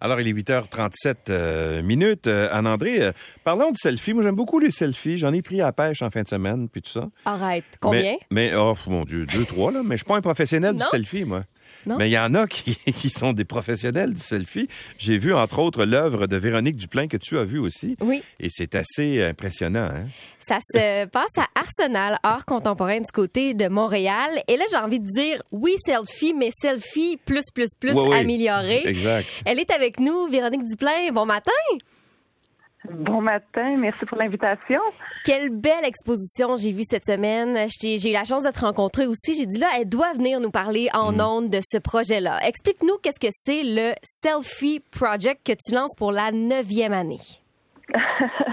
Alors, il est 8h37 euh, minutes. Euh, Anne-André, euh, parlons de selfies. Moi, j'aime beaucoup les selfies. J'en ai pris à la pêche en fin de semaine, puis tout ça. Arrête. Combien? Mais, mais, oh, mon Dieu, deux, trois, là. Mais je suis pas un professionnel du Non? selfie, moi. Non? Mais il y en a qui, qui sont des professionnels du selfie. J'ai vu, entre autres, l'œuvre de Véronique Duplain que tu as vue aussi. Oui. Et c'est assez impressionnant, hein? Ça se passe à Arsenal, art contemporain du côté de Montréal. Et là, j'ai envie de dire, oui, selfie, mais selfie plus, plus, plus Oui, oui. amélioré. Exact. Elle est avec nous, Véronique Duplain. Bon matin. Bon matin, merci pour l'invitation. Quelle belle exposition j'ai vue cette semaine. J'ai eu la chance de te rencontrer aussi. J'ai dit là, elle doit venir nous parler en Mm. ondes de ce projet-là. Explique-nous qu'est-ce que c'est le Selfie Project que tu lances pour la neuvième année.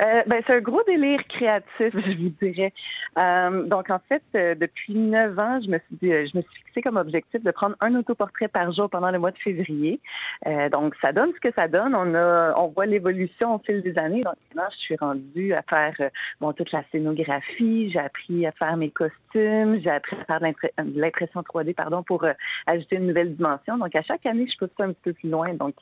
Euh, ben, c'est un gros délire créatif, je vous dirais. Euh, donc, en fait, euh, depuis neuf ans, je me suis dit, euh, je me suis fixé comme objectif de prendre un autoportrait par jour pendant le mois de février. Euh, donc, ça donne ce que ça donne. On a, on voit l'évolution au fil des années. Donc, maintenant, je suis rendue à faire bon toute la scénographie. J'ai appris à faire mes costumes. J'ai appris à faire de l'impre- de l'impression 3D, pardon, pour ajouter une nouvelle dimension. Donc, à chaque année, je pousse ça un petit peu plus loin. Donc,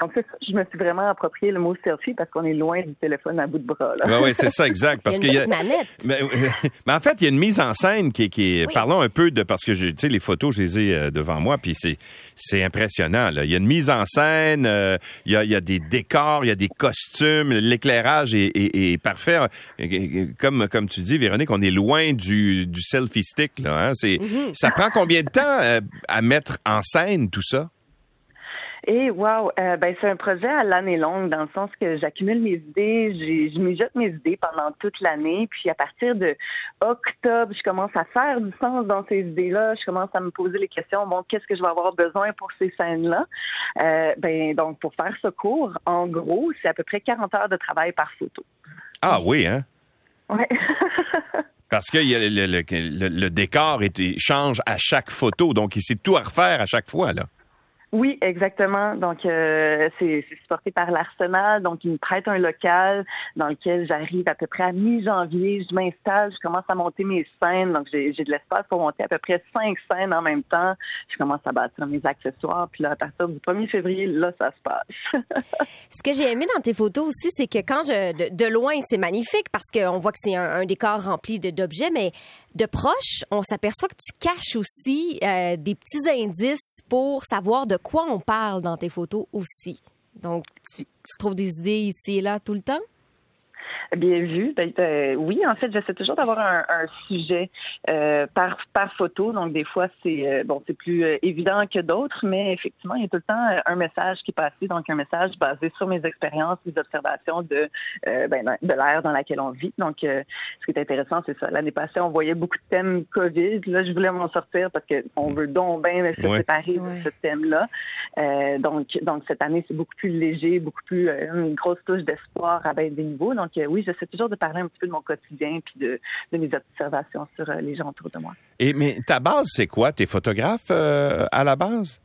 donc ça. Je me suis vraiment approprié le mot selfie parce qu'on est loin du téléphone bout de bras. Là. Oui, oui, c'est ça, exact. Parce il y a une manette. Mais, mais en fait, il y a une mise en scène qui, est- qui. Oui. Parlons un peu de. Parce que, j'ai- tu sais, les photos, je les ai euh, devant moi, puis c'est, c'est impressionnant. Là. Il y a une mise en scène, euh, il, y a, il y a des décors, il y a des costumes, l'éclairage est, est- est parfait. Comme, comme tu dis, Véronique, on est loin du, du selfie stick. Là, hein. c'est, Ça prend combien de temps euh, à mettre en scène tout ça? Et wow, euh, ben c'est un projet à l'année longue dans le sens que j'accumule mes idées, je mijote mes idées pendant toute l'année, puis à partir de octobre, je commence à faire du sens dans ces idées-là, je commence à me poser les questions, bon, qu'est-ce que je vais avoir besoin pour ces scènes-là? Euh, Ben donc pour faire ce cours, en gros, c'est à peu près 40 heures de travail par photo. Ah oui, hein? Ouais. Parce que le, le- le- le décor est- change à chaque photo, donc il sait tout à refaire à chaque fois. Là. Oui, exactement. Donc, euh, c'est supporté par l'Arsenal. Donc, ils me prêtent un local dans lequel j'arrive à peu près à mi-janvier. Je m'installe, je commence à monter mes scènes. Donc, j'ai de l'espace pour monter à peu près cinq scènes en même temps. Je commence à bâtir mes accessoires. Puis là, à partir du 1er février, là, ça se passe. Ce que j'ai aimé dans tes photos aussi, c'est que quand je de, loin, c'est magnifique parce qu'on voit que c'est un, décor rempli d'objets, mais de proche, on s'aperçoit que tu caches aussi euh, des petits indices pour savoir de quoi on parle dans tes photos aussi? Donc, tu, tu trouves des idées ici et là tout le temps? Bien vu. Ben, euh, oui, en fait, j'essaie toujours d'avoir un, un sujet euh, par par photo. Donc des fois, c'est euh, bon, c'est plus euh, évident que d'autres, mais effectivement, il y a tout le temps euh, un message qui est passé. Donc un message basé sur mes expériences, mes observations de euh, ben, de l'ère dans laquelle on vit. Donc euh, ce qui est intéressant, c'est ça. L'année passée, on voyait beaucoup de thèmes Covid. Là, je voulais m'en sortir parce que on veut donc bien se Ouais. séparer Ouais. de ce thème-là. Euh, donc donc cette année, c'est beaucoup plus léger, beaucoup plus euh, une grosse touche d'espoir à bien des niveaux. Donc euh, oui, j'essaie toujours de parler un petit peu de mon quotidien puis de, de mes observations sur euh, les gens autour de moi. Et mais ta base, c'est quoi? T'es photographe euh, à la base?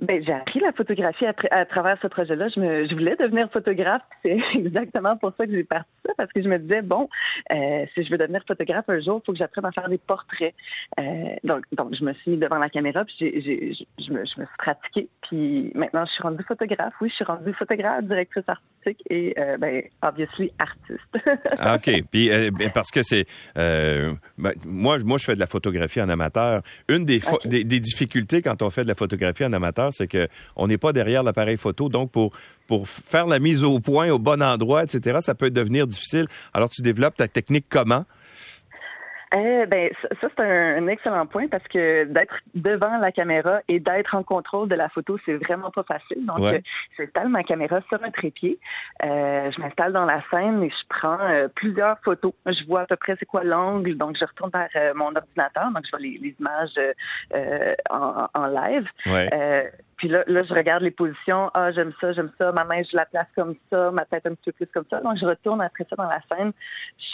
Ben, j'ai appris la photographie à, à travers ce projet-là. Je, me, je voulais devenir photographe. C'est exactement pour ça que j'ai parti ça, parce que je me disais, bon, euh, si je veux devenir photographe un jour, il faut que j'apprenne à faire des portraits. Euh, donc, donc, je me suis mis devant la caméra, puis j'ai, je me, je me suis pratiquée. Puis maintenant, je suis rendue photographe. Oui, je suis rendue photographe, directrice artistique et, euh, ben, obviously, artiste. Ah, OK. Puis euh, ben, parce que c'est euh, ben, moi, moi, je fais de la photographie en amateur. Une des, des, des difficultés quand on fait de la photographie en amateur, c'est que on n'est pas derrière l'appareil photo. Donc, pour pour faire la mise au point au bon endroit, etc., ça peut devenir difficile. Alors, tu développes ta technique comment? Eh ben, ça, ça, c'est un, un excellent point parce que d'être devant la caméra et d'être en contrôle de la photo, c'est vraiment pas facile. Donc, Ouais. euh, j'installe ma caméra sur un trépied, euh, je m'installe dans la scène et je prends euh, plusieurs photos. Je vois à peu près c'est quoi l'angle, donc je retourne vers euh, mon ordinateur, donc je vois les, les images en, en live. Ouais. Puis là, là, je regarde les positions. Ah, j'aime ça, j'aime ça. Ma main, je la place comme ça. Ma tête un petit peu plus comme ça. Donc, je retourne après ça dans la scène.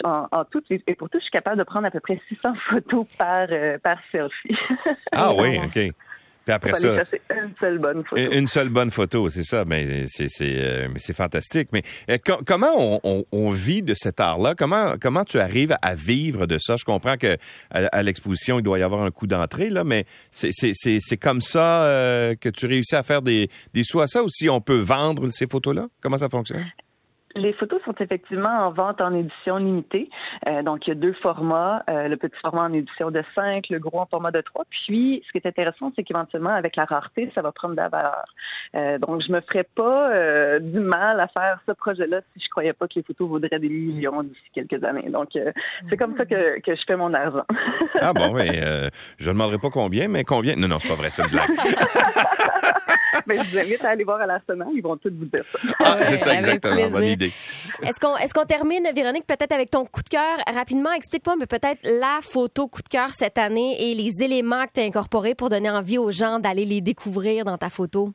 En, en tout, et pour tout, je suis capable de prendre à peu près 600 photos par, euh, par selfie. Ah oui, OK. Puis après ça, une seule bonne photo. une une seule bonne photo, c'est ça. Mais c'est c'est euh, mais c'est fantastique. Mais euh, co- comment on, on- on vit de cet art-là? Comment comment tu arrives à vivre de ça? Je comprends que à, à l'exposition il doit y avoir un coût d'entrée là, mais c'est c'est c'est c'est comme ça euh, que tu réussis à faire des des sous à ça ou si on peut vendre ces photos-là? Comment ça fonctionne? Les photos sont effectivement en vente en édition limitée. Euh, donc, il y a deux formats, euh, le petit format en édition de 5, le gros en format de 3. Puis, ce qui est intéressant, c'est qu'éventuellement, avec la rareté, ça va prendre de la valeur. Euh, donc, je me ferais pas euh, du mal à faire ce projet-là si je croyais pas que les photos vaudraient des millions d'ici quelques années. Donc, euh, c'est comme ça que, que je fais mon argent. Ah bon, oui. Euh, je ne demanderai pas combien, mais combien? Non, non, c'est pas vrai, c'est une blague. Mais je vous invite à aller voir à l'Arsenal, ils vont tous vous dire ça. Ah, c'est ça exactement, bonne idée. Est-ce qu'on termine, Véronique, peut-être avec ton coup de cœur? Rapidement? Explique-moi, mais peut-être la photo coup de cœur cette année et les éléments que tu as incorporés pour donner envie aux gens d'aller les découvrir dans ta photo.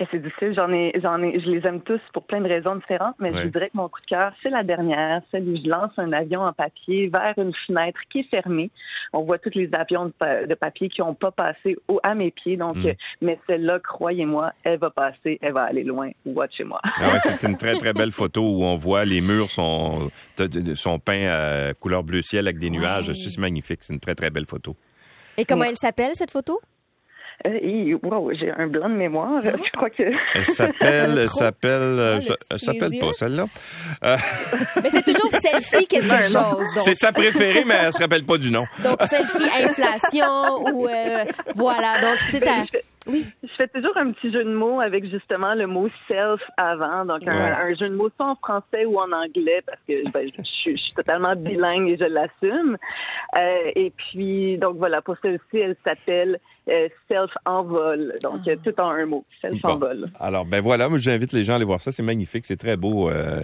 Et c'est difficile, j'en ai, j'en ai, je les aime tous pour plein de raisons différentes, mais Ouais. je dirais que mon coup de cœur, c'est la dernière, celle où je lance un avion en papier vers une fenêtre qui est fermée. On voit tous les avions de, pa- de papier qui n'ont pas passé au, à mes pieds, donc, Mm. mais celle-là, croyez-moi, elle va passer, elle va aller loin. Watchez-moi. Ah ouais, c'est une très, très belle photo où on voit les murs sont, sont peints à couleur bleu ciel avec des nuages. Ouais. C'est magnifique. C'est une très, très belle photo. Et comment Ouais. elle s'appelle, cette photo? Euh, et, wow, j'ai un blanc de mémoire. Je crois que Elle s'appelle, elle s'appelle, euh, Ah, le elle s'appelle pas celle-là. Mais c'est toujours selfie quelque chose. Donc, C'est sa préférée, mais elle se rappelle pas du nom. donc selfie inflation ou euh, voilà. Donc c'est à oui. Je fais toujours un petit jeu de mots avec justement le mot self avant, donc un, Ouais. un jeu de mots soit en français ou en anglais parce que ben, je, suis- je suis totalement bilingue et je l'assume. Euh, et puis donc voilà pour celle-ci, elle s'appelle euh, self envol, donc Ah. euh, tout en un mot, self Bon. envol. Alors, ben voilà, moi j'invite les gens à aller voir ça. C'est magnifique, c'est très beau. euh,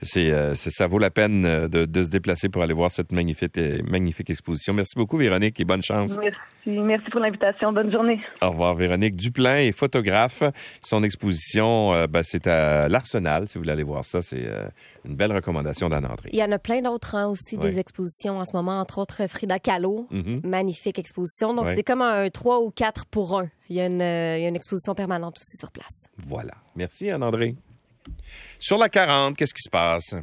c'est, euh, c'est- ça vaut la peine euh, de, de se déplacer pour aller voir cette magnifique, magnifique exposition. Merci beaucoup, Véronique, et bonne chance. Merci, merci pour l'invitation. Bonne journée. Au revoir, Véronique Duplain est photographe. Son exposition, euh, ben, c'est à l'Arsenal. Si vous voulez aller voir ça, c'est euh, une belle recommandation d'Anne André. Il y en a plein d'autres hein, aussi, des expositions en ce moment, entre autres Frida Kahlo. Mhm. Magnifique exposition. Donc, c'est comme un 3 ou 4 pour 1. Il y, a une, euh, il y a une exposition permanente aussi sur place. Voilà. Merci, Anne André. Sur la 40, qu'est-ce qui se passe?